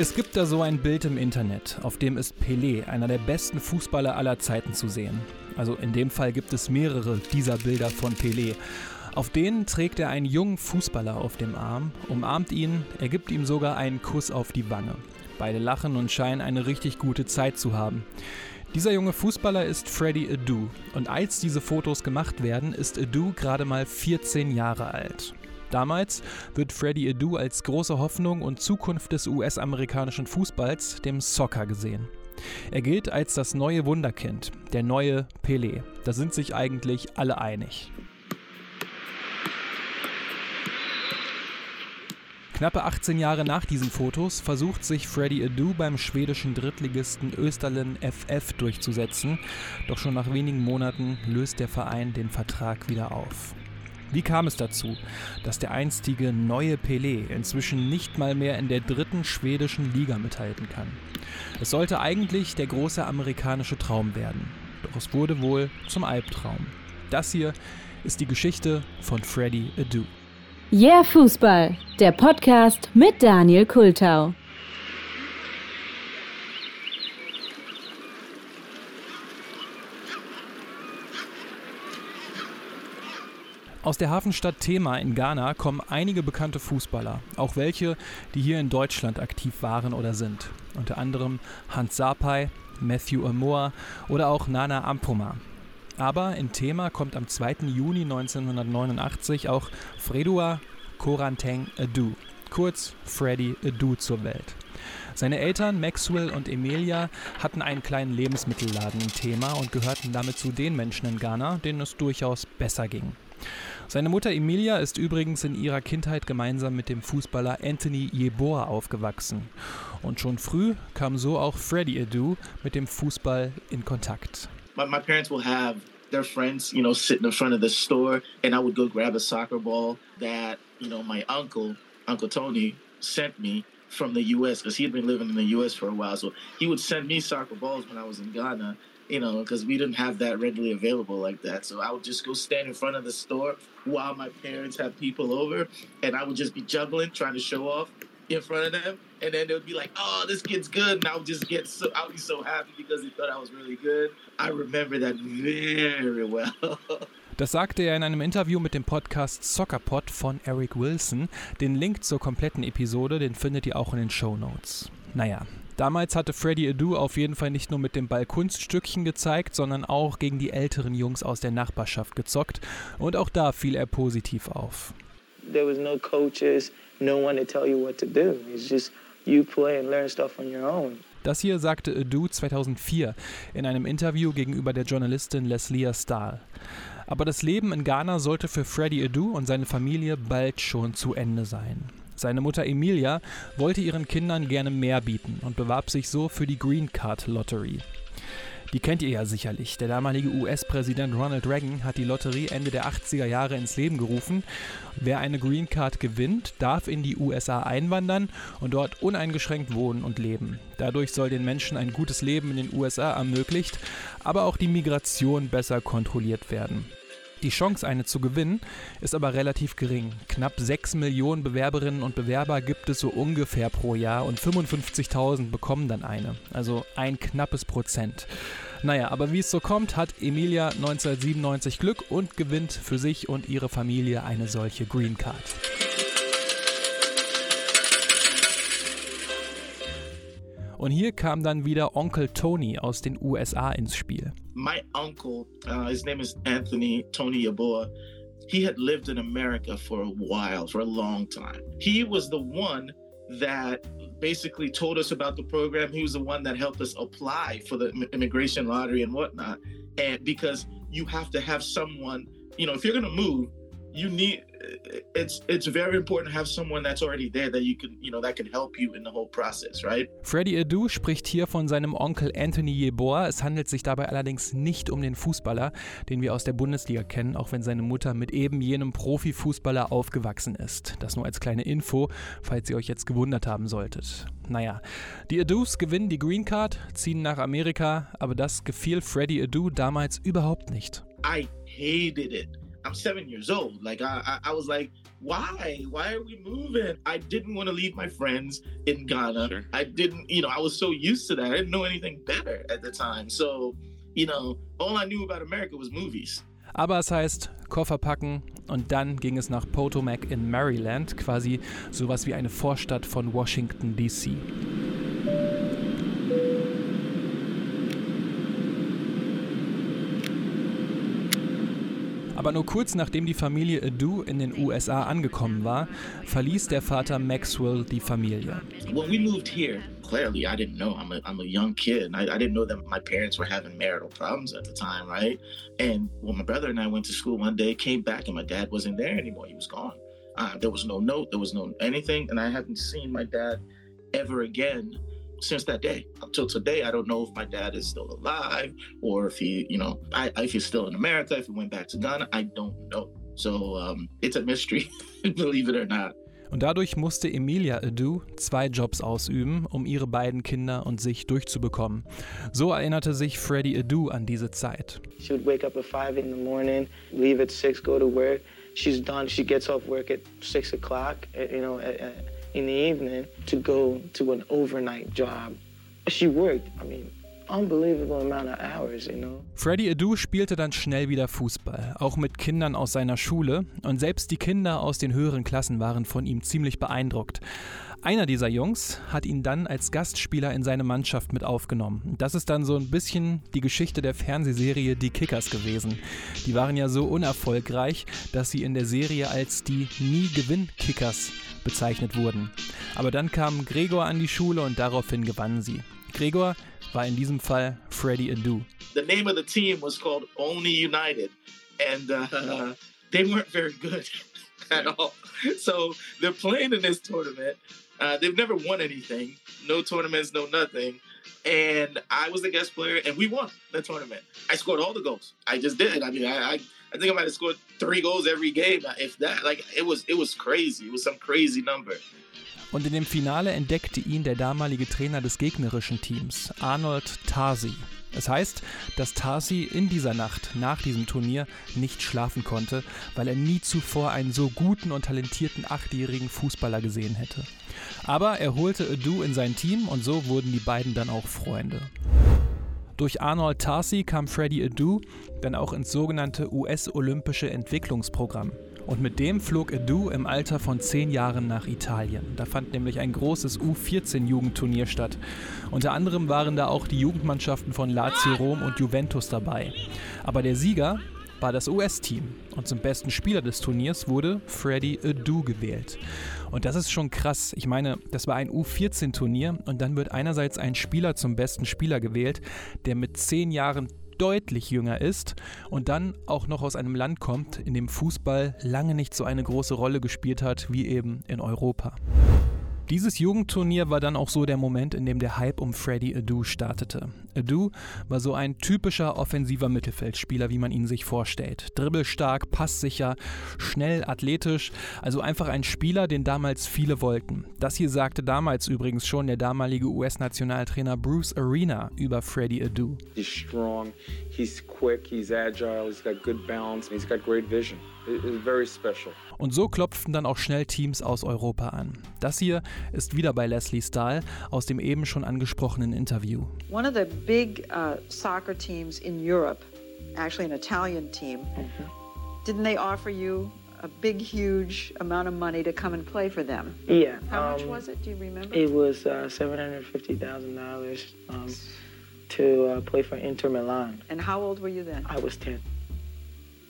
Es gibt da so ein Bild im Internet, auf dem ist Pelé, einer der besten Fußballer aller Zeiten, zu sehen. Also in dem Fall gibt es mehrere dieser Bilder von Pelé. Auf denen trägt er einen jungen Fußballer auf dem Arm, umarmt ihn, er gibt ihm sogar einen Kuss auf die Wange. Beide lachen und scheinen eine richtig gute Zeit zu haben. Dieser junge Fußballer ist Freddy Adu und als diese Fotos gemacht werden, ist Adu gerade mal 14 Jahre alt. Damals wird Freddie Adu als große Hoffnung und Zukunft des US-amerikanischen Fußballs, dem Soccer, gesehen. Er gilt als das neue Wunderkind, der neue Pelé. Da sind sich eigentlich alle einig. Knappe 18 Jahre nach diesen Fotos versucht sich Freddy Adu beim schwedischen Drittligisten Österlen FF durchzusetzen, doch schon nach wenigen Monaten löst der Verein den Vertrag wieder auf. Wie kam es dazu, dass der einstige neue Pelé inzwischen nicht mal mehr in der dritten schwedischen Liga mithalten kann? Es sollte eigentlich der große amerikanische Traum werden, doch es wurde wohl zum Albtraum. Das hier ist die Geschichte von Freddy Adu. Yeah Fußball, der Podcast mit Daniel Kultau. Aus der Hafenstadt Thema in Ghana kommen einige bekannte Fußballer, auch welche, die hier in Deutschland aktiv waren oder sind. Unter anderem Hans Sapai, Matthew Amor oder auch Nana Ampoma. Aber in Thema kommt am 2. Juni 1989 auch Fredua Koranteng Adu, kurz Freddy Adu zur Welt. Seine Eltern Maxwell und Emilia hatten einen kleinen Lebensmittelladen in Thema und gehörten damit zu den Menschen in Ghana, denen es durchaus besser ging. Seine Mutter Emilia ist übrigens in ihrer Kindheit gemeinsam mit dem Fußballer Anthony Yeboah aufgewachsen. Und schon früh kam so auch Freddie Adu mit dem Fußball in Kontakt. My, my parents will have their friends, you know, sitting in front of the store, and I would go grab a soccer ball that, you know, my uncle, Uncle Tony, sent me from the U.S. because he had been living in the U.S. for a while. So he would send me soccer balls when I was in Ghana, you know, because we didn't have that readily available like that. So I would just go stand in front of the store while my parents had people over, and I would just be juggling, trying to show off in front of them. And then they would be like, "Oh, this kid's good," and I would just get so I would be so happy because they thought I was really good. I remember that very well. Das sagte er in einem Interview mit dem Podcast Soccerpod von Eric Wilson. Den Link zur kompletten Episode, den findet ihr auch in den Show Notes. Naja, Damals hatte Freddy Adu auf jeden Fall nicht nur mit dem Ball Kunststückchen gezeigt, sondern auch gegen die älteren Jungs aus der Nachbarschaft gezockt. Und auch da fiel er positiv auf. There was no coaches, no one to tell you what to do. It's just you play and learn stuff on your own. Das hier sagte Adu 2004 in einem Interview gegenüber der Journalistin Leslie Stahl. Aber das Leben in Ghana sollte für Freddy Adu und seine Familie bald schon zu Ende sein. Seine Mutter Emilia wollte ihren Kindern gerne mehr bieten und bewarb sich so für die Green Card Lottery. Die kennt ihr ja sicherlich. Der damalige US-Präsident Ronald Reagan hat die Lotterie Ende der 80er Jahre ins Leben gerufen. Wer eine Green Card gewinnt, darf in die USA einwandern und dort uneingeschränkt wohnen und leben. Dadurch soll den Menschen ein gutes Leben in den USA ermöglicht, aber auch die Migration besser kontrolliert werden. Die Chance, eine zu gewinnen, ist aber relativ gering. Knapp 6 Millionen Bewerberinnen und Bewerber gibt es so ungefähr pro Jahr und 55.000 bekommen dann eine. Also ein knappes Prozent. Naja, aber wie es so kommt, hat Emilia 1997 Glück und gewinnt für sich und ihre Familie eine solche Green Card. Und hier kam dann wieder Onkel Tony aus den USA ins Spiel. My uncle, uh, his name is Anthony Tony Yaboa. He had lived in America for a while, for a long time. He was the one that basically told us about the program. He was the one that helped us apply for the immigration lottery and whatnot. And because you have to have someone, you know, if you're going to move, you need it's it's very important to have someone that's already there that you can you know that can help you in the whole process, right? Freddie Adu spricht hier von seinem Onkel Anthony Yeboah. Es handelt sich dabei allerdings nicht um den Fußballer, den wir aus der Bundesliga kennen, auch wenn seine Mutter mit eben jenem Profifußballer aufgewachsen ist. Das nur als kleine Info, falls ihr euch jetzt gewundert haben solltet. Naja, die Adus gewinnen die Green Card, ziehen nach Amerika, aber das gefiel Freddie Adu damals überhaupt nicht. I hated it. I'm seven years old. Like I, I, I was like, why? Why are we moving? I didn't want to leave my friends in Ghana. Sure. I didn't, you know, I was so used to that. I didn't know anything better at the time. So, you know, all I knew about America was movies. Aber es heißt, Koffer packen und dann ging es nach Potomac in Maryland, quasi sowas wie eine Vorstadt von Washington, D.C. Aber nur kurz nachdem die Familie Adu in den USA angekommen war, verließ der Vater Maxwell die Familie. When we moved here, clearly I didn't know. I'm a, I'm a young kid. And I, I didn't know that my parents were having marital problems at the time, right? And when my brother and I went to school one day, came back, and my dad wasn't there anymore. He was gone. Uh, there was no note, there was no anything. And I haven't seen my dad ever again since that day until today. I don't know if my dad is still alive or if he, you know, I, if he's still in America, if he went back to Ghana. I don't know. So um, it's a mystery, believe it or not. Und dadurch musste Emilia Adu zwei Jobs ausüben, um ihre beiden Kinder und sich durchzubekommen. So erinnerte sich Freddie Adu an diese Zeit. She would wake up at five in the morning, leave at six, go to work. She's done. She gets off work at six o'clock. eh, You know, at, at, in the evening to go to an overnight job. She worked. I mean, unbelievable amount of hours. You know. Freddie Adu spielte dann schnell wieder Fußball, auch mit Kindern aus seiner Schule, und selbst die Kinder aus den höheren Klassen waren von ihm ziemlich beeindruckt. Einer dieser Jungs hat ihn dann als Gastspieler in seine Mannschaft mit aufgenommen. Das ist dann so ein bisschen die Geschichte der Fernsehserie Die Kickers gewesen. Die waren ja so unerfolgreich, dass sie in der Serie als die Nie-Gewinn-Kickers bezeichnet wurden. Aber dann kam Gregor an die Schule und daraufhin gewannen sie. Gregor war in diesem Fall Freddie Adu. The name of the team was called Only United, and uh, they weren't very good at all. So they're playing in this tournament. Uh, they've never won anything, no tournaments, no nothing. And I was the guest player, and we won the tournament. I scored all the goals. I just did. I mean, I, I, I think I might have scored three goals every game, if that. Like it was, it was crazy. It was some crazy number. Und in dem Finale entdeckte ihn der damalige Trainer des gegnerischen Teams, Arnold Tarsi. Es heißt, dass Tarsi in dieser Nacht nach diesem Turnier nicht schlafen konnte, weil er nie zuvor einen so guten und talentierten achtjährigen Fußballer gesehen hätte. Aber er holte Adu in sein Team und so wurden die beiden dann auch Freunde. Durch Arnold Tarsi kam Freddie Adu dann auch ins sogenannte US-Olympische Entwicklungsprogramm. Und mit dem flog Adu im Alter von 10 Jahren nach Italien. Da fand nämlich ein großes U14-Jugendturnier statt. Unter anderem waren da auch die Jugendmannschaften von Lazio Rom und Juventus dabei. Aber der Sieger war das US-Team. Und zum besten Spieler des Turniers wurde Freddie Adu gewählt. Und das ist schon krass. Ich meine, das war ein U14-Turnier und dann wird einerseits ein Spieler zum besten Spieler gewählt, der mit 10 Jahren deutlich jünger ist und dann auch noch aus einem Land kommt, in dem Fußball lange nicht so eine große Rolle gespielt hat wie eben in Europa. Dieses Jugendturnier war dann auch so der Moment, in dem der Hype um Freddie Adu startete. Adu war so ein typischer offensiver Mittelfeldspieler, wie man ihn sich vorstellt. Dribbelstark, passsicher, schnell, athletisch, also einfach ein Spieler, den damals viele wollten. Das hier sagte damals übrigens schon der damalige US-Nationaltrainer Bruce Arena über Freddie Adu. He's strong, he's quick, he's agile, he's got good balance, he's got great vision. It- It's very special. Und so klopften dann auch schnell Teams aus Europa an. Das hier ist wieder bei Leslie Stahl aus dem eben schon angesprochenen Interview. One of the big uh, soccer teams in Europe, actually an Italian team, didn't they offer you a big, huge amount of money to come and play for them? Yeah. How much um, was it? Do you remember? It was uh, seven hundred fifty thousand dollars um, to uh, play for Inter Milan. and how old were you then? I was ten.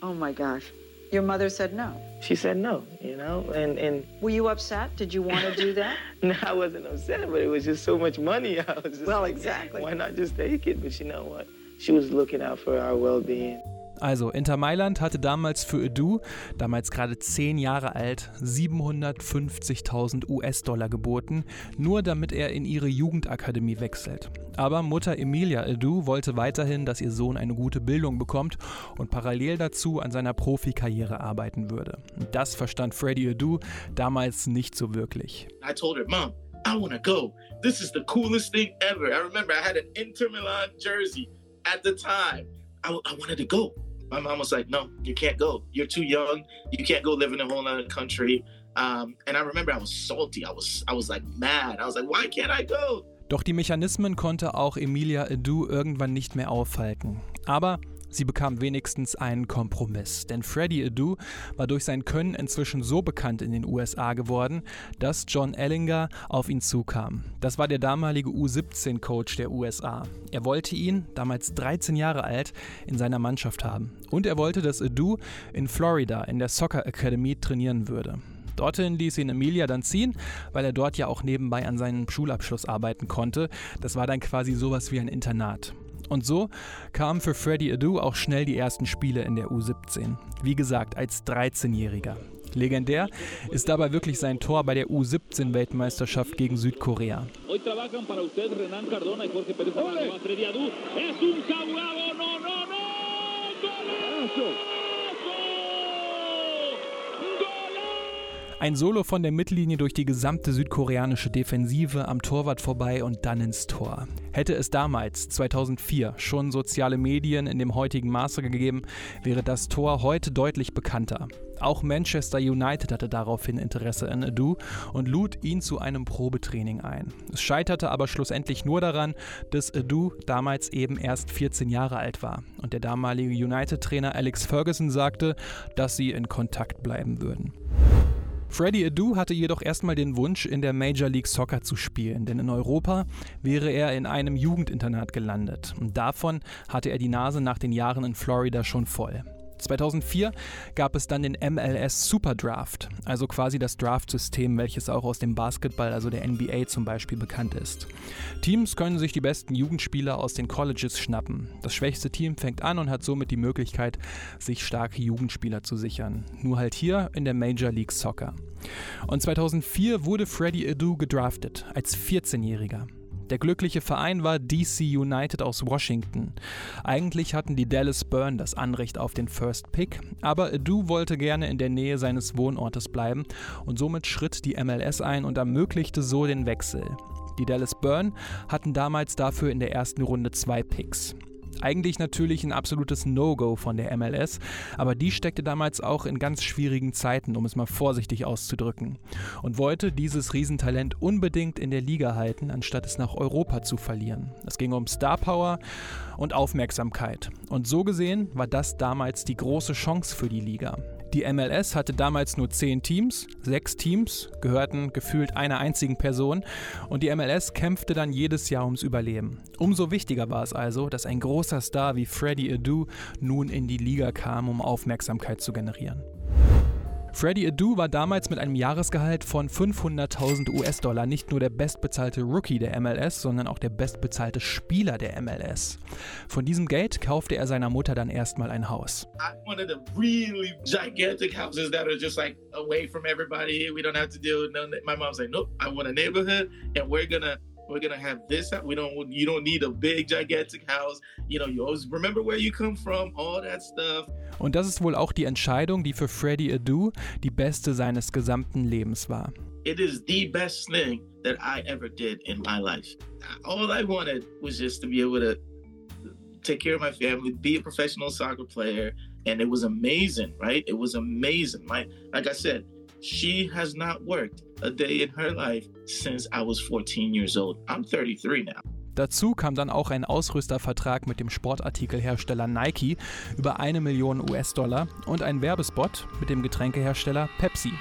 Oh my gosh. Your mother said no. She said no, you know, and and Were you upset? Did you want to do that? no, I wasn't upset, but it was just so much money. I was just Well, like, exactly. Why not just take it? But you know what? She was looking out for our well-being. Also, Inter Mailand hatte damals für Edu, damals gerade 10 Jahre alt, 750.000 US-Dollar geboten, nur damit er in ihre Jugendakademie wechselt. Aber Mutter Emilia Edu wollte weiterhin, dass ihr Sohn eine gute Bildung bekommt und parallel dazu an seiner Profikarriere arbeiten würde. Das verstand Freddie Edu damals nicht so wirklich. I told her, Mom, I want to go. This is the coolest thing ever. I remember I had an Inter Milan jersey at the time. I, I wanted to go. My mom was like, "No, you can't go. You're too young. You can't go live in a whole other country." Um, and I remember I was salty. I was I was like mad. I was like, "Why can't I go?" Doch die Mechanismen konnte auch Emilia Edu irgendwann nicht mehr aufhalten. Aber Sie bekam wenigstens einen Kompromiss, denn Freddie Adu war durch sein Können inzwischen so bekannt in den USA geworden, dass John Ellinger auf ihn zukam. Das war der damalige U17-Coach der USA. Er wollte ihn, damals 13 Jahre alt, in seiner Mannschaft haben. Und er wollte, dass Adu in Florida in der Soccer Academy trainieren würde. Dorthin ließ ihn Emilia dann ziehen, weil er dort ja auch nebenbei an seinem Schulabschluss arbeiten konnte. Das war dann quasi sowas wie ein Internat. Und so kamen für Freddie Adu auch schnell die ersten Spiele in der U17. Wie gesagt, als 13-Jähriger. Legendär ist dabei wirklich sein Tor bei der U17-Weltmeisterschaft gegen Südkorea. Ein Solo von der Mittellinie durch die gesamte südkoreanische Defensive am Torwart vorbei und dann ins Tor. Hätte es damals, 2004, schon soziale Medien in dem heutigen Maße gegeben, wäre das Tor heute deutlich bekannter. Auch Manchester United hatte daraufhin Interesse an Adu und lud ihn zu einem Probetraining ein. Es scheiterte aber schlussendlich nur daran, dass Adu damals eben erst 14 Jahre alt war und der damalige United-Trainer Alex Ferguson sagte, dass sie in Kontakt bleiben würden. Freddie Adu hatte jedoch erstmal den Wunsch, in der Major League Soccer zu spielen, denn in Europa wäre er in einem Jugendinternat gelandet. Und davon hatte er die Nase nach den Jahren in Florida schon voll. 2004 gab es dann den MLS Super Draft, also quasi das Draft-System, welches auch aus dem Basketball, also der NBA zum Beispiel, bekannt ist. Teams können sich die besten Jugendspieler aus den Colleges schnappen. Das schwächste Team fängt an und hat somit die Möglichkeit, sich starke Jugendspieler zu sichern. Nur halt hier in der Major League Soccer. Und 2004 wurde Freddie Adu gedraftet, als 14-Jähriger. Der glückliche Verein war DC United aus Washington. Eigentlich hatten die Dallas Burn das Anrecht auf den First Pick, aber Adu wollte gerne in der Nähe seines Wohnortes bleiben und somit schritt die MLS ein und ermöglichte so den Wechsel. Die Dallas Burn hatten damals dafür in der ersten Runde zwei Picks. Eigentlich natürlich ein absolutes No-Go von der MLS, aber die steckte damals auch in ganz schwierigen Zeiten, um es mal vorsichtig auszudrücken, und wollte dieses Riesentalent unbedingt in der Liga halten, anstatt es nach Europa zu verlieren. Es ging um Star Power und Aufmerksamkeit. Und so gesehen war das damals die große Chance für die Liga. Die MLS hatte damals nur zehn Teams, sechs Teams gehörten gefühlt einer einzigen Person und die MLS kämpfte dann jedes Jahr ums Überleben. Umso wichtiger war es also, dass ein großer Star wie Freddie Adu nun in die Liga kam, um Aufmerksamkeit zu generieren. Freddie Adu war damals mit einem Jahresgehalt von 500.000 US-Dollar nicht nur der bestbezahlte Rookie der MLS, sondern auch der bestbezahlte Spieler der MLS. Von diesem Geld kaufte er seiner Mutter dann erstmal ein Haus. Really like none. My mom's like, nope, I want a neighborhood, and we're gonna we're gonna have this. We don't. You don't need a big gigantic house. You know, you always remember where you come from. All that stuff. Und das ist wohl auch die Entscheidung, die für Freddie Adu die beste seines gesamten Lebens war. It is the best thing that I ever did in my life. All I wanted was just to be able to take care of my family, be a professional soccer player, and it was amazing, right? It was amazing. My, like I said, she has not worked a day in her life since I was 14 years old. I'm 33 now. Dazu kam dann auch ein Ausrüstervertrag mit dem Sportartikelhersteller Nike über eine Million US-Dollar und ein Werbespot mit dem Getränkehersteller Pepsi.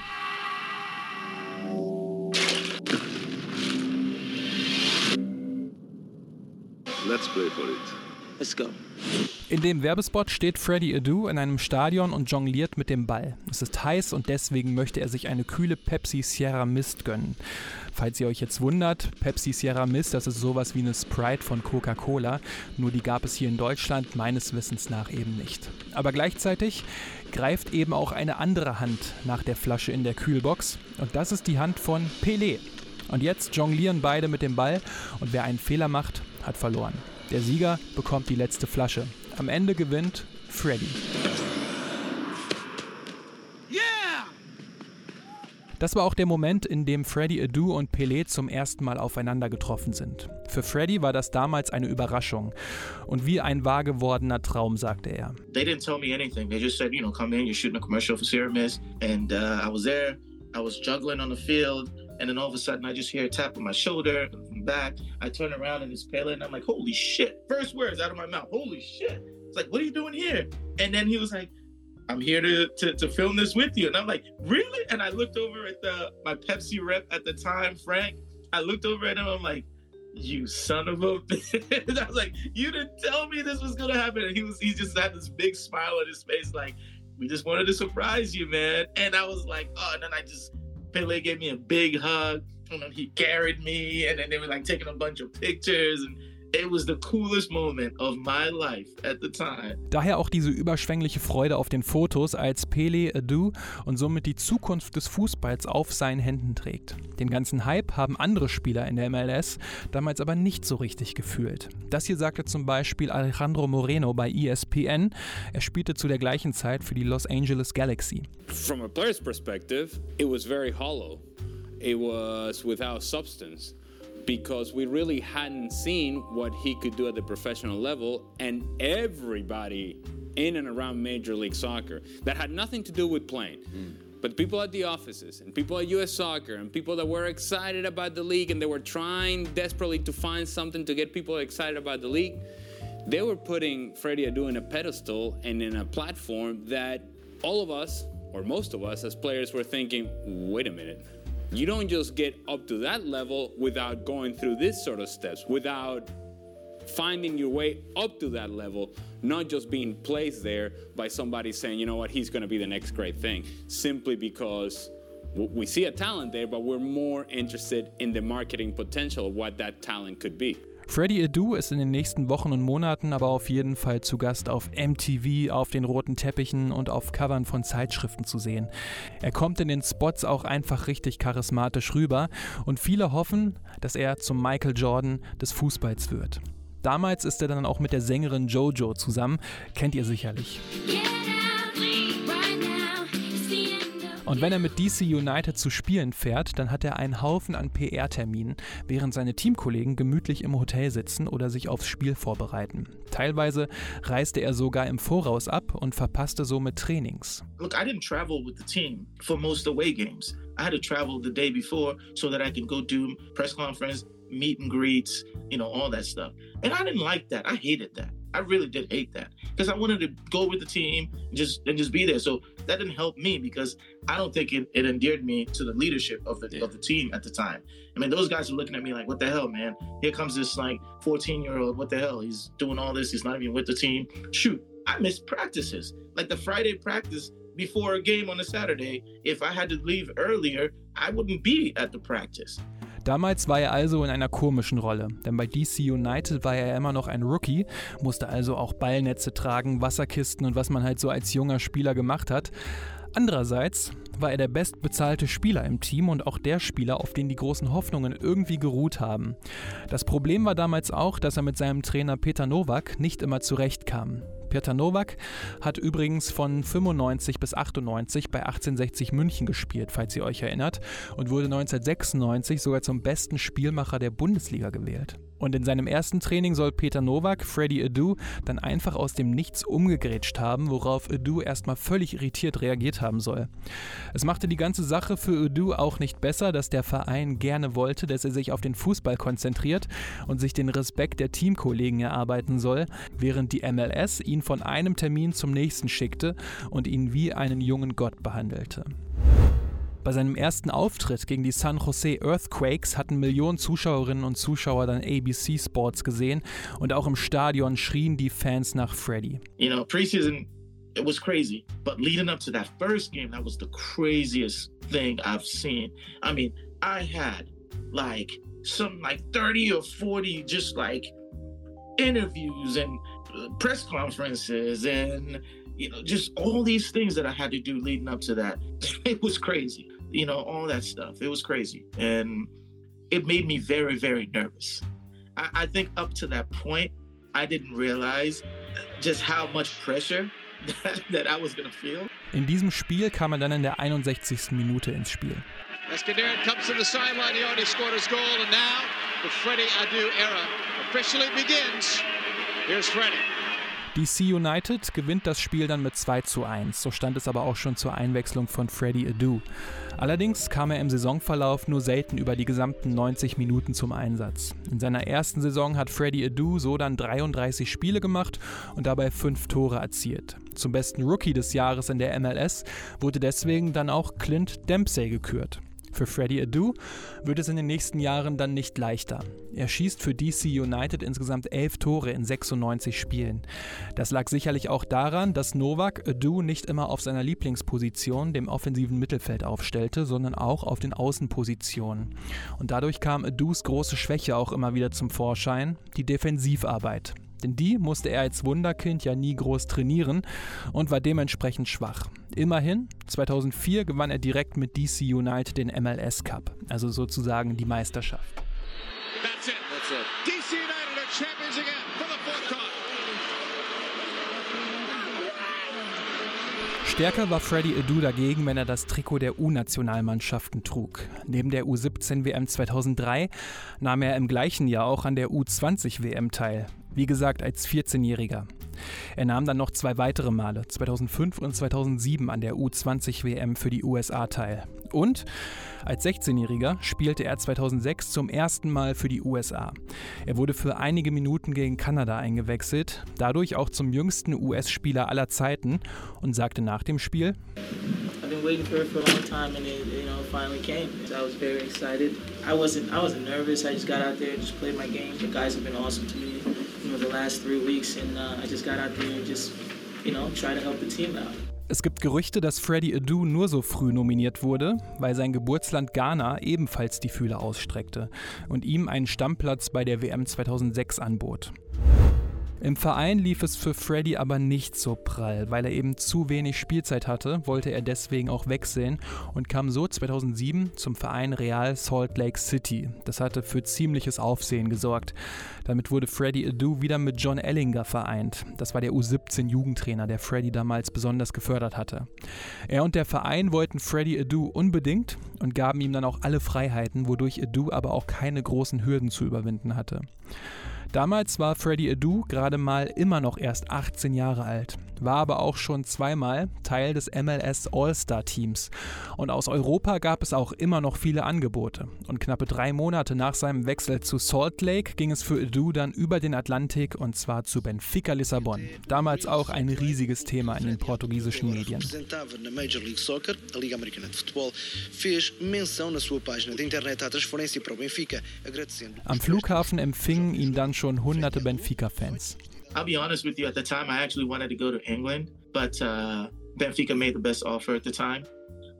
Let's play for it. Let's go. In dem Werbespot steht Freddie Adu in einem Stadion und jongliert mit dem Ball. Es ist heiß und deswegen möchte er sich eine kühle Pepsi Sierra Mist gönnen. Falls ihr euch jetzt wundert, Pepsi Sierra Mist, das ist sowas wie eine Sprite von Coca-Cola, nur die gab es hier in Deutschland meines Wissens nach eben nicht. Aber gleichzeitig greift eben auch eine andere Hand nach der Flasche in der Kühlbox und das ist die Hand von Pelé. Und jetzt jonglieren beide mit dem Ball und wer einen Fehler macht, hat verloren. Der Sieger bekommt die letzte Flasche. Am Ende gewinnt Freddy. Das war auch der Moment, in dem Freddie Adu und Pelé zum ersten Mal aufeinander getroffen sind. Für Freddie war das damals eine Überraschung und wie ein wahr gewordener Traum, sagte er. They didn't tell me anything. They just said, you know, come in, you're shooting a commercial for Ceramis. And uh, I was there, I was juggling on the field. And then all of a sudden, I just hear a tap on my shoulder back. I turn around and it's Pele, and I'm like, holy shit. First words out of my mouth, holy shit. It's like, what are you doing here? And then he was like, I'm here to, to, to film this with you. And I'm like, really? And I looked over at the my Pepsi rep at the time, Frank. I looked over at him. I'm like, you son of a bitch. I was like, you didn't tell me this was gonna happen. And he was he just had this big smile on his face, like, we just wanted to surprise you, man. And I was like, oh, and then I just Pele gave me a big hug. And he carried me, and then they were like taking a bunch of pictures and It was the coolest moment of my life at the time. Daher auch diese überschwängliche Freude auf den Fotos, als Pele Adu und somit die Zukunft des Fußballs auf seinen Händen trägt. Den ganzen Hype haben andere Spieler in der MLS damals aber nicht so richtig gefühlt. Das hier sagte zum Beispiel Alejandro Moreno bei ESPN. Er spielte zu der gleichen Zeit für die Los Angeles Galaxy. From a player's perspective, it was very hollow. It was without substance. Because we really hadn't seen what he could do at the professional level, and everybody in and around Major League Soccer that had nothing to do with playing. Mm. But people at the offices and people at US Soccer and people that were excited about the league and they were trying desperately to find something to get people excited about the league, they were putting Freddie Adu in a pedestal and in a platform that all of us, or most of us as players, were thinking, wait a minute you don't just get up to that level without going through this sort of steps, without finding your way up to that level, not just being placed there by somebody saying, you know what, he's going to be the next great thing, simply because we see a talent there, but we're more interested in the marketing potential of what that talent could be. Freddie Adu ist in den nächsten Wochen und Monaten aber auf jeden Fall zu Gast auf MTV, auf den roten Teppichen und auf Covern von Zeitschriften zu sehen. Er kommt in den Spots auch einfach richtig charismatisch rüber und viele hoffen, dass er zum Michael Jordan des Fußballs wird. Damals ist er dann auch mit der Sängerin Jojo zusammen, kennt ihr sicherlich. Yeah. Und wenn er mit DC United zu Spielen fährt, dann hat er einen Haufen an PR-Terminen, während seine Teamkollegen gemütlich im Hotel sitzen oder sich aufs Spiel vorbereiten. Teilweise reiste er sogar im Voraus ab und verpasste somit Trainings. Look, I didn't travel with the team for most away games. I had to travel the day before so that I can go do press conference, meet and greets, you know, all that stuff. And I didn't like that. I hated that. I really did hate that because I wanted to go with the team and just and just be there. So that didn't help me because I don't think it, it endeared me to the leadership of the yeah. of the team at the time. I mean, those guys were looking at me like, "What the hell, man? Here comes this like 14 year old. What the hell? He's doing all this. He's not even with the team. Shoot, I missed practices like the Friday practice before a game on a Saturday. If I had to leave earlier, I wouldn't be at the practice." Damals war er also in einer komischen Rolle, denn bei DC United war er immer noch ein Rookie, musste also auch Ballnetze tragen, Wasserkisten und was man halt so als junger Spieler gemacht hat. Andererseits war er der bestbezahlte Spieler im Team und auch der Spieler, auf den die großen Hoffnungen irgendwie geruht haben. Das Problem war damals auch, dass er mit seinem Trainer Peter Nowak nicht immer zurechtkam. Peter Nowak hat übrigens von 95 bis 98 bei 1860 München gespielt, falls ihr euch erinnert, und wurde 1996 sogar zum besten Spielmacher der Bundesliga gewählt. Und in seinem ersten Training soll Peter Nowak Freddy Adu dann einfach aus dem Nichts umgegrätscht haben, worauf Adu erstmal völlig irritiert reagiert haben soll. Es machte die ganze Sache für Adu auch nicht besser, dass der Verein gerne wollte, dass er sich auf den Fußball konzentriert und sich den Respekt der Teamkollegen erarbeiten soll, während die MLS ihn von einem Termin zum nächsten schickte und ihn wie einen jungen Gott behandelte. Bei seinem ersten Auftritt gegen die San Jose Earthquakes hatten Millionen Zuschauerinnen und Zuschauer dann ABC Sports gesehen und auch im Stadion schrien die Fans nach Freddy. You know, preseason it was crazy, but leading up to that first game, that was the craziest thing I've seen. I mean, I had like some like 30 or 40 just like interviews and uh, press conferences and you know, just all these things that I had to do leading up to that. It was crazy, you know, all that stuff. It was crazy. And it made me very, very nervous. I, I think up to that point, I didn't realize just how much pressure that, that I was going to feel. In diesem Spiel kam er dann in der 61. Minute ins Spiel. Escudero comes to the sideline. He already scored his goal, and now the Freddie Adu era officially begins. Here's Freddie. DC United gewinnt das Spiel dann mit 2 zu 1. So stand es aber auch schon zur Einwechslung von Freddie Adu. Allerdings kam er im Saisonverlauf nur selten über die gesamten 90 Minuten zum Einsatz. In seiner ersten Saison hat Freddie Adu so dann 33 Spiele gemacht und dabei 5 Tore erzielt. Zum besten Rookie des Jahres in der MLS wurde deswegen dann auch Clint Dempsey gekürt. Für Freddie Adu wird es in den nächsten Jahren dann nicht leichter. Er schießt für DC United insgesamt elf Tore in 96 Spielen. Das lag sicherlich auch daran, dass Novak Adu nicht immer auf seiner Lieblingsposition, dem offensiven Mittelfeld, aufstellte, sondern auch auf den Außenpositionen. Und dadurch kam Adus große Schwäche auch immer wieder zum Vorschein, die Defensivarbeit. Denn die musste er als Wunderkind ja nie groß trainieren und war dementsprechend schwach. Immerhin, 2004 gewann er direkt mit DC United den MLS Cup, also sozusagen die Meisterschaft. That's it. That's it. DC United are champions again for the fourth time. Stärker war Freddy Adu dagegen, wenn er das Trikot der U-Nationalmannschaften trug. Neben der U17 WM 2003 nahm er im gleichen Jahr auch an der U20 WM teil. Wie gesagt, als 14-Jähriger. Er nahm dann noch zwei weitere Male, 2005 und 2007, an der U20 WM für die USA teil. Und als 16-Jähriger spielte er 2006 zum ersten Mal für die USA. Er wurde für einige Minuten gegen Kanada eingewechselt, dadurch auch zum jüngsten US-Spieler aller Zeiten und sagte nach dem Spiel: I've been waiting for it for a long time and it, you know, finally came. I was very excited. I wasn't, I wasn't nervous. I just got out guys have been awesome you know, the last three weeks, and uh, I just got out there and just, you know, try to help the team out. Es gibt Gerüchte, dass Freddie Adu nur so früh nominiert wurde, weil sein Geburtsland Ghana ebenfalls die Fühler ausstreckte und ihm einen Stammplatz bei der WM 2006 anbot. Im Verein lief es für Freddy aber nicht so prall. Weil er eben zu wenig Spielzeit hatte, wollte er deswegen auch wechseln und kam so 2007 zum Verein Real Salt Lake City. Das hatte für ziemliches Aufsehen gesorgt. Damit wurde Freddy Adu wieder mit John Ellinger vereint. Das war der U17-Jugendtrainer, der Freddy damals besonders gefördert hatte. Er und der Verein wollten Freddy Adu unbedingt und gaben ihm dann auch alle Freiheiten, wodurch Adu aber auch keine großen Hürden zu überwinden hatte. Damals war Freddie Adu gerade mal immer noch erst 18 Jahre alt, war aber auch schon zweimal Teil des MLS All-Star-Teams. Und aus Europa gab es auch immer noch viele Angebote. Und knappe drei Monate nach seinem Wechsel zu Salt Lake ging es für Adu dann über den Atlantik und zwar zu Benfica Lissabon. Damals auch ein riesiges Thema in den portugiesischen Medien. Am Flughafen empfingen ihn dann schon hunderte Benfica-Fans. I'll be honest with you, at the time I actually wanted to go to England, but uh, Benfica made the best offer at the time.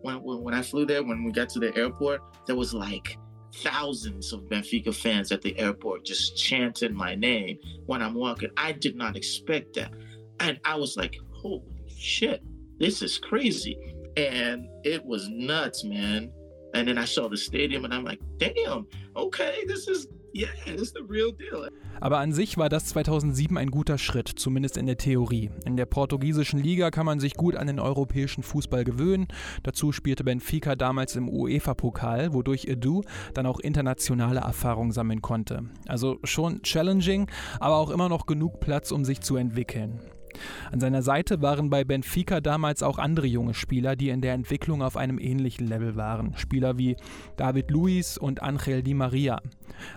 When, when I flew there, when we got to the airport, there was like thousands of Benfica fans at the airport just chanting my name when I'm walking. I did not expect that. And I was like, holy shit, this is crazy. And it was nuts, man. And then I saw the stadium and I'm like, damn, okay, this is Aber an sich war das 2007 ein guter Schritt, zumindest in der Theorie. In der portugiesischen Liga kann man sich gut an den europäischen Fußball gewöhnen. Dazu spielte Benfica damals im UEFA-Pokal, wodurch Edu dann auch internationale Erfahrung sammeln konnte. Also schon challenging, aber auch immer noch genug Platz, um sich zu entwickeln. An seiner Seite waren bei Benfica damals auch andere junge Spieler, die in der Entwicklung auf einem ähnlichen Level waren. Spieler wie David Luiz und Angel Di Maria.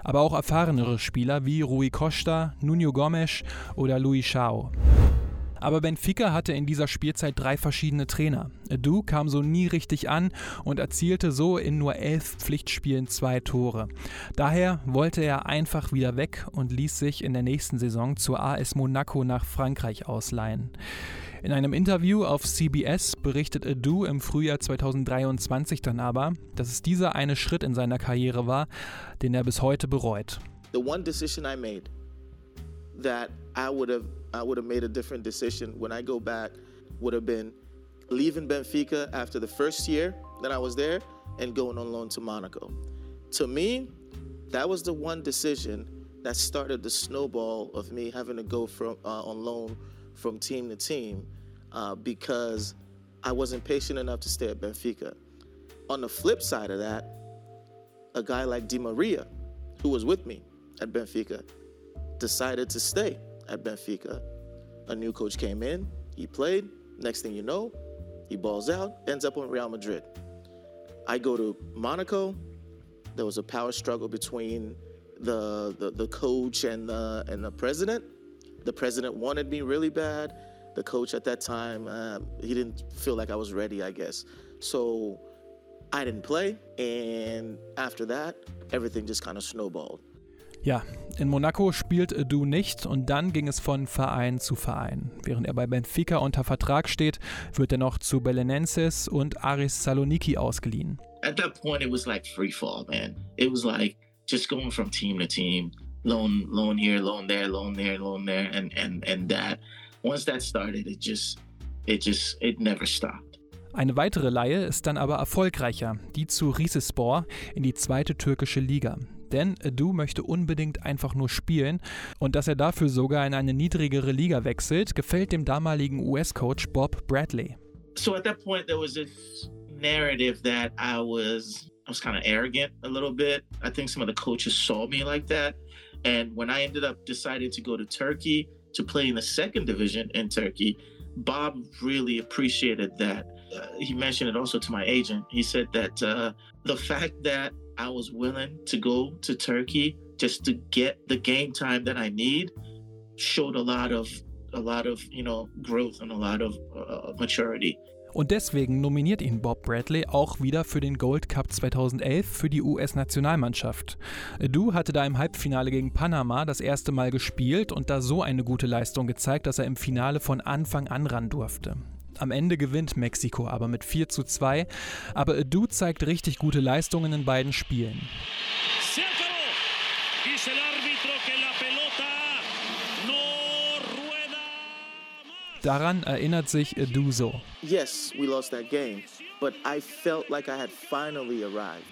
Aber auch erfahrenere Spieler wie Rui Costa, Nuno Gomes oder Luis Chao. Aber Benfica hatte in dieser Spielzeit drei verschiedene Trainer. Du kam so nie richtig an und erzielte so in nur elf Pflichtspielen zwei Tore. Daher wollte er einfach wieder weg und ließ sich in der nächsten Saison zur AS Monaco nach Frankreich ausleihen. In einem Interview auf CBS berichtet Adu im Frühjahr 2023 dann aber, dass es dieser eine Schritt in seiner Karriere war, den er bis heute bereut. The one decision I made that I would have I would have made a different decision when I go back would have been leaving Benfica after the first year that I was there and going on loan to Monaco. To me, that was the one decision that started the snowball of me having to go from uh, on loan from team to team uh, because I wasn't patient enough to stay at Benfica. On the flip side of that, a guy like Di Maria, who was with me at Benfica, decided to stay at Benfica. A new coach came in, he played. Next thing you know, he balls out, ends up on Real Madrid. I go to Monaco. There was a power struggle between the, the, the coach and the, and the president. The president wanted me really bad. The coach at that time, um, he didn't feel like I was ready, I guess. So I didn't play. And after that, everything just kind of snowballed. Ja, in Monaco spielt Du nicht und dann ging es von Verein zu Verein. Während er bei Benfica unter Vertrag steht, wird er noch zu Belenenses und Aris Saloniki ausgeliehen. At that point, it was like free fall, man. It was like just going from team to team, loan, loan here, loan there, loan there, loan there, and and and that. Once that started, it just, it just, it never stopped. Eine weitere Leihe ist dann aber erfolgreicher, die zu Rizespor in die zweite türkische Liga. Denn Du möchte unbedingt einfach nur spielen und dass er dafür sogar in eine niedrigere Liga wechselt, gefällt dem damaligen US-Coach Bob Bradley. So at that point there was this narrative that I was I was kind of arrogant a little bit. I think some of the coaches saw me like that. And when I ended up deciding to go to Turkey to play in the second division in Turkey, Bob really appreciated that. Uh, he mentioned it also to my agent. He said that uh, the fact that I was willing to go to Turkey just to get the game time that I need showed a lot of a lot of you know growth and a lot of uh, maturity. Und deswegen nominiert ihn Bob Bradley auch wieder für den Gold Cup 2011 für die US-Nationalmannschaft. Du hatte da im Halbfinale gegen Panama das erste Mal gespielt und da so eine gute Leistung gezeigt, dass er im Finale von Anfang an ran durfte. Am Ende gewinnt Mexiko aber mit 4 zu 2, aber Du zeigt richtig gute Leistungen in beiden Spielen. Daran erinnert sich Du so. Yes, we lost that game, but I felt like I had finally arrived,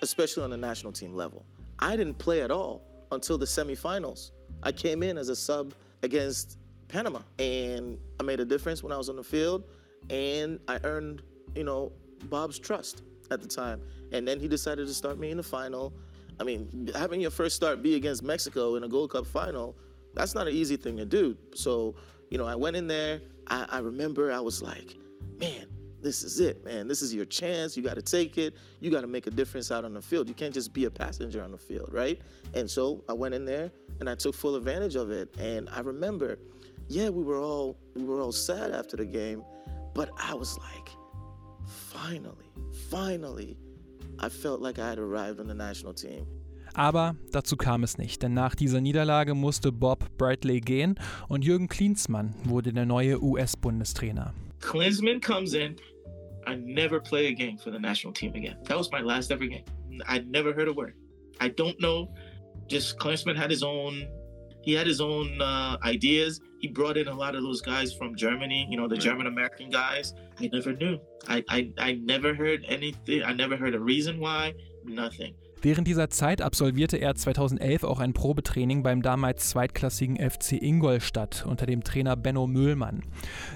especially on the national team level. I didn't play at all until the semifinals. I came in as a sub against Panama, and I made a difference when I was on the field, and I earned, you know, Bob's trust at the time. And then he decided to start me in the final. I mean, having your first start be against Mexico in a Gold Cup final, that's not an easy thing to do. So you know, I went in there. I, I remember I was like, man, this is it, man. This is your chance. You got to take it. You got to make a difference out on the field. You can't just be a passenger on the field, right? And so I went in there and I took full advantage of it. And I remember, yeah, we were all we were all sad after the game, but I was like, finally, finally, I felt like I had arrived on the national team. Aber dazu kam es nicht, denn nach dieser Niederlage musste Bob Bradley gehen und Jürgen Klinsmann wurde der neue US-Bundestrainer. Klinsmann comes in. I never play a game for the national team again. That was my last ever game. I never heard a word. I don't know. Just Klinsmann had his own. He had his own uh, ideas. He brought in a lot of those guys from Germany. You know, the German American guys. I never knew. I, I I never heard anything. I never heard a reason why. Nothing. Während dieser Zeit absolvierte er 2011 auch ein Probetraining beim damals zweitklassigen FC Ingolstadt unter dem Trainer Benno Mühlmann.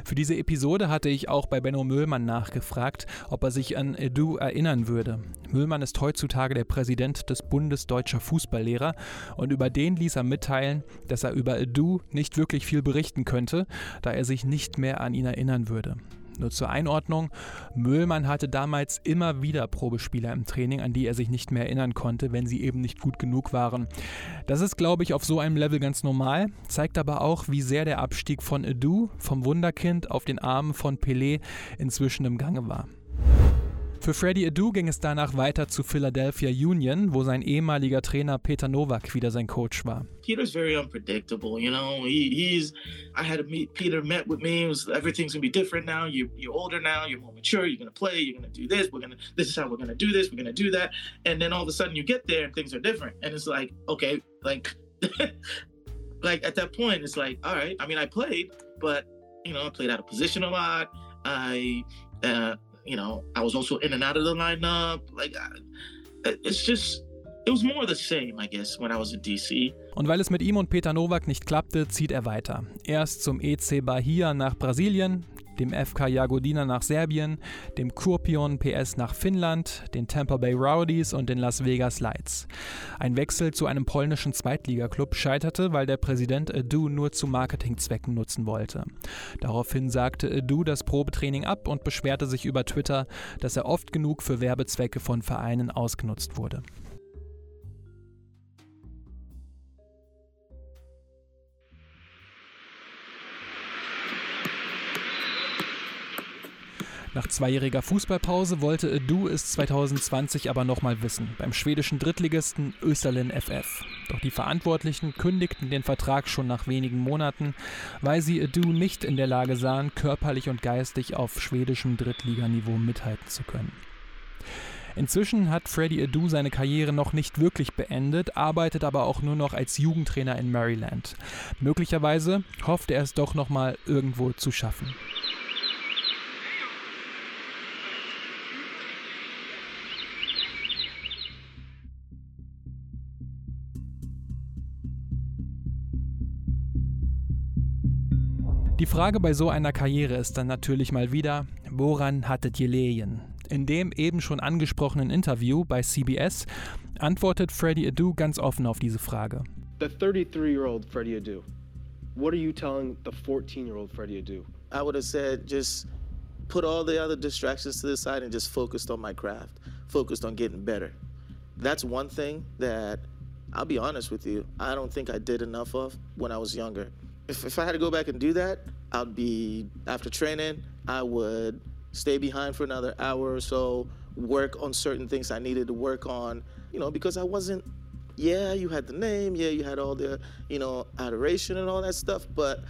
Für diese Episode hatte ich auch bei Benno Mühlmann nachgefragt, ob er sich an Edu erinnern würde. Mühlmann ist heutzutage der Präsident des Bundes Deutscher Fußballlehrer und über den ließ er mitteilen, dass er über Edu nicht wirklich viel berichten könnte, da er sich nicht mehr an ihn erinnern würde. Nur zur Einordnung, Müllmann hatte damals immer wieder Probespieler im Training, an die er sich nicht mehr erinnern konnte, wenn sie eben nicht gut genug waren. Das ist, glaube ich, auf so einem Level ganz normal, zeigt aber auch, wie sehr der Abstieg von Edu, vom Wunderkind auf den Armen von Pelé inzwischen im Gange war. Für Freddie Adu ging es danach weiter zu Philadelphia Union, wo sein ehemaliger Trainer Peter Novak wieder sein Coach war. Peter's very unpredictable, you know. He, he's I had to meet Peter met with me. It was everything's gonna be different now. You you're older now. You're more mature. You're gonna play. You're gonna do this. We're gonna this is how we're gonna do this. We're gonna do that. And then all of a sudden you get there and things are different. And it's like okay, like like at that point it's like all right. I mean I played, but you know I played out of position a lot. I uh, you know, I was also in and out of the lineup. Like, it's just, it was more the same, I guess, when I was in DC. Und weil es mit ihm und Peter Nowak nicht klappte, zieht er weiter. Erst zum EC Bahia nach Brasilien, dem FK Jagodina nach Serbien, dem Kurpion PS nach Finnland, den Tampa Bay Rowdies und den Las Vegas Lights. Ein Wechsel zu einem polnischen Zweitligaklub scheiterte, weil der Präsident Edu nur zu Marketingzwecken nutzen wollte. Daraufhin sagte Edu das Probetraining ab und beschwerte sich über Twitter, dass er oft genug für Werbezwecke von Vereinen ausgenutzt wurde. Nach zweijähriger Fußballpause wollte Edu es 2020 aber nochmal wissen, beim schwedischen Drittligisten Österlen FF. Doch die Verantwortlichen kündigten den Vertrag schon nach wenigen Monaten, weil sie Edu nicht in der Lage sahen, körperlich und geistig auf schwedischem Drittliganiveau mithalten zu können. Inzwischen hat Freddy Adu seine Karriere noch nicht wirklich beendet, arbeitet aber auch nur noch als Jugendtrainer in Maryland. Möglicherweise hofft er es doch nochmal irgendwo zu schaffen. Die Frage bei so einer Karriere ist dann natürlich mal wieder, woran hattet ihr Lehen? In dem eben schon angesprochenen Interview bei CBS antwortet Freddie Adu ganz offen auf diese Frage. The 33-year-old Freddie Adu. What are you telling the 14-year-old Freddie Adu? I would have said just put all the other distractions to the side and just focused on my craft, focused on getting better. That's one thing that I'll be honest with you, I don't think I did enough of when I was younger. If, if I had to go back and do that, I'd be after training, I would stay behind for another hour or so, work on certain things I needed to work on, you know, because I wasn't yeah, you had the name, yeah, you had all the, you know, adoration and all that stuff, but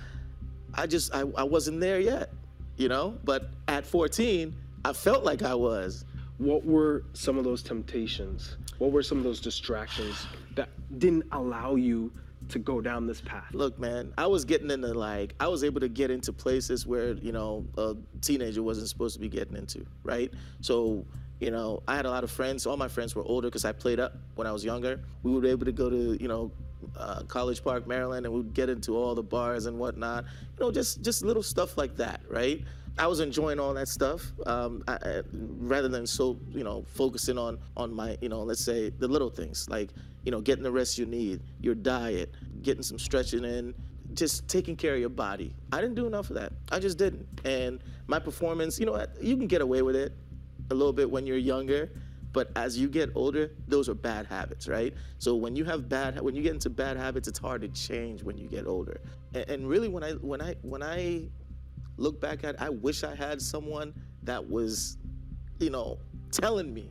I just I, I wasn't there yet, you know? But at 14, I felt like I was. What were some of those temptations? What were some of those distractions that didn't allow you to go down this path? Look, man, I was getting into like I was able to get into places where you know a teenager wasn't supposed to be getting into, right? So you know, I had a lot of friends. All my friends were older because I played up when I was younger. We were able to go to you know uh, College Park, Maryland, and we'd get into all the bars and whatnot. You know, just just little stuff like that, right? I was enjoying all that stuff um, I, I, rather than so you know focusing on on my you know let's say the little things like you know getting the rest you need, your diet, getting some stretching in, just taking care of your body. I didn't do enough of that. I just didn't. And my performance, you know, you can get away with it a little bit when you're younger, but as you get older, those are bad habits, right? So when you have bad, when you get into bad habits, it's hard to change when you get older. And, and really, when I when I when I look back at, it, I wish I had someone that was, you know, telling me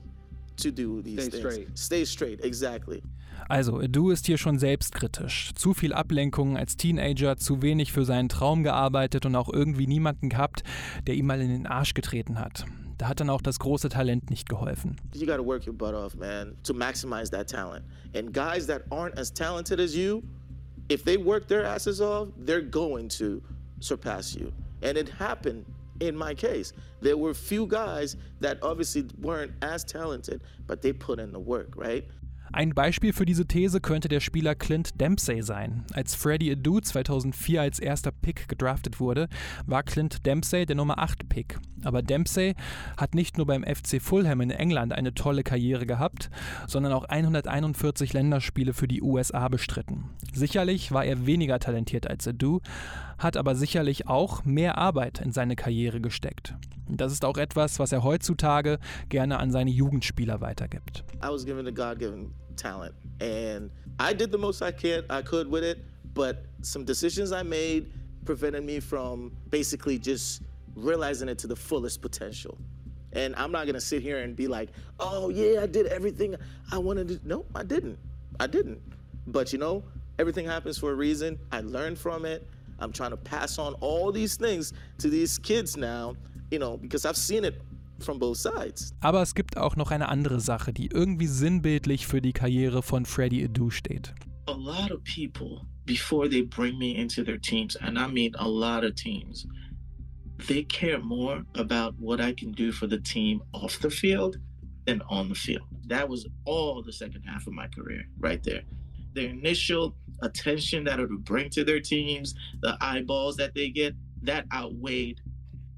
to do these things. Stay things. straight. Stay straight, exactly. Also, Du ist hier schon selbstkritisch. Zu viel Ablenkung als Teenager, zu wenig für seinen Traum gearbeitet und auch irgendwie niemanden gehabt, der ihm mal in den Arsch getreten hat. Da hat dann auch das große Talent nicht geholfen. You got to work your butt off, man, to maximize that talent. And guys that aren't as talented as you, if they work their asses off, they're going to surpass you. And it happened in my case. There were few guys that obviously weren't as talented, but they put in the work, right? Ein Beispiel für diese These könnte der Spieler Clint Dempsey sein. Als Freddie Adu 2004 als erster Pick gedraftet wurde, war Clint Dempsey der Nummer 8 Pick. Aber Dempsey hat nicht nur beim FC Fulham in England eine tolle Karriere gehabt, sondern auch 141 Länderspiele für die USA bestritten. Sicherlich war er weniger talentiert als Adu, hat aber sicherlich auch mehr Arbeit in seine Karriere gesteckt. Das ist auch etwas, was er heutzutage gerne an seine Jugendspieler weitergibt. I was given a God-given talent, and I did the most I can I could with it. But some decisions I made prevented me from basically just realizing it to the fullest potential. And I'm not gonna sit here and be like, "Oh yeah, I did everything I wanted to." No, I didn't. I didn't. But you know, everything happens for a reason. I learned from it. I'm trying to pass on all these things to these kids now, you know, because I've seen it from both sides. Aber es gibt auch noch eine andere Sache, die irgendwie sinnbildlich für die Karriere von Freddie Adu steht. A lot of people, before they bring me into their teams, and I mean a lot of teams, they care more about what I can do for the team off the field than on the field. That was all the second half of my career, right there. The initial attention that it would bring to their teams, the eyeballs that they get, that outweighed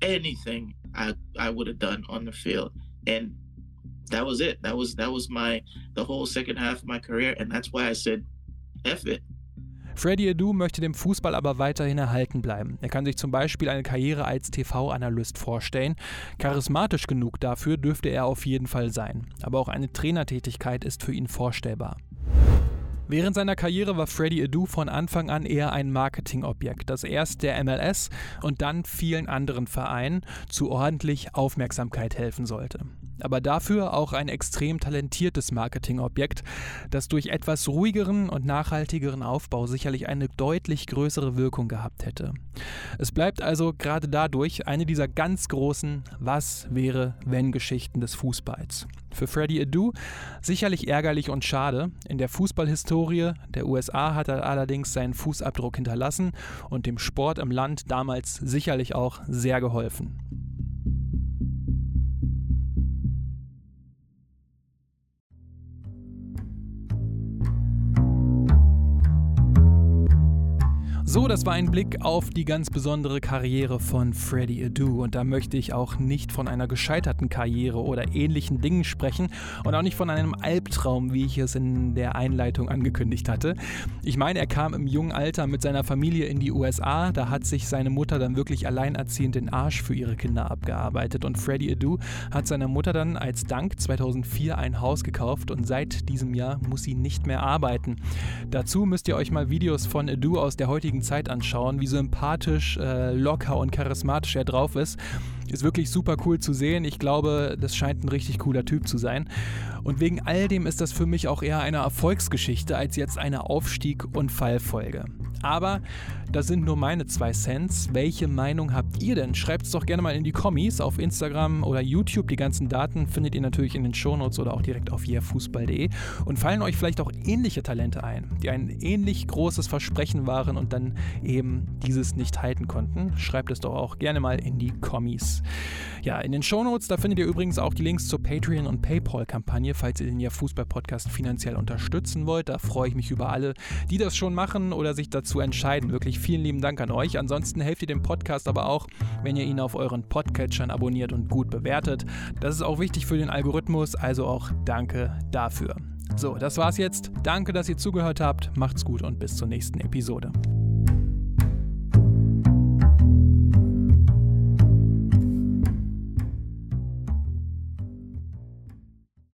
anything I I would have done on the field, and that was it. That was that was my the whole second half of my career, and that's why I said, "F it." Freddie Adu möchte dem Fußball aber weiterhin erhalten bleiben. Er kann sich zum Beispiel eine Karriere als TV-Analyst vorstellen. Charismatisch genug dafür dürfte er auf jeden Fall sein. Aber auch eine Trainertätigkeit ist für ihn vorstellbar. Während seiner Karriere war Freddie Adu von Anfang an eher ein Marketingobjekt, das erst der MLS und dann vielen anderen Vereinen zu ordentlich Aufmerksamkeit helfen sollte aber dafür auch ein extrem talentiertes Marketingobjekt, das durch etwas ruhigeren und nachhaltigeren Aufbau sicherlich eine deutlich größere Wirkung gehabt hätte. Es bleibt also gerade dadurch eine dieser ganz großen Was wäre wenn Geschichten des Fußballs. Für Freddie Adu sicherlich ärgerlich und schade. In der Fußballhistorie der USA hat er allerdings seinen Fußabdruck hinterlassen und dem Sport im Land damals sicherlich auch sehr geholfen. So, das war ein Blick auf die ganz besondere Karriere von Freddie Adu. Und da möchte ich auch nicht von einer gescheiterten Karriere oder ähnlichen Dingen sprechen und auch nicht von einem Albtraum, wie ich es in der Einleitung angekündigt hatte. Ich meine, er kam im jungen Alter mit seiner Familie in die USA. Da hat sich seine Mutter dann wirklich alleinerziehend den Arsch für ihre Kinder abgearbeitet. Und Freddie Adu hat seiner Mutter dann als Dank 2004 ein Haus gekauft und seit diesem Jahr muss sie nicht mehr arbeiten. Dazu müsst ihr euch mal Videos von Adu aus der heutigen heutigen Zeit anschauen, wie sympathisch, äh, locker und charismatisch er drauf ist. Ist wirklich super cool zu sehen. Ich glaube, das scheint ein richtig cooler Typ zu sein. Und wegen all dem ist das für mich auch eher eine Erfolgsgeschichte als jetzt eine Aufstieg- und Fallfolge. Aber das sind nur meine zwei Cents. Welche Meinung habt ihr denn? Schreibt es doch gerne mal in die Kommis auf Instagram oder YouTube. Die ganzen Daten findet ihr natürlich in den Shownotes oder auch direkt auf yeahfußball.de. Und fallen euch vielleicht auch ähnliche Talente ein, die ein ähnlich großes Versprechen waren und dann eben dieses nicht halten konnten? Schreibt es doch auch gerne mal in die Kommis. Ja, in den Shownotes, da findet ihr übrigens auch die Links zur Patreon- und Paypal-Kampagne, falls ihr den Ja Fußball-Podcast finanziell unterstützen wollt. Da freue ich mich über alle, die das schon machen oder sich dazu entscheiden. Wirklich vielen lieben Dank an euch. Ansonsten helft ihr dem Podcast aber auch, wenn ihr ihn auf euren Podcatchern abonniert und gut bewertet. Das ist auch wichtig für den Algorithmus, also auch danke dafür. So, das war's jetzt. Danke, dass ihr zugehört habt. Macht's gut und bis zur nächsten Episode.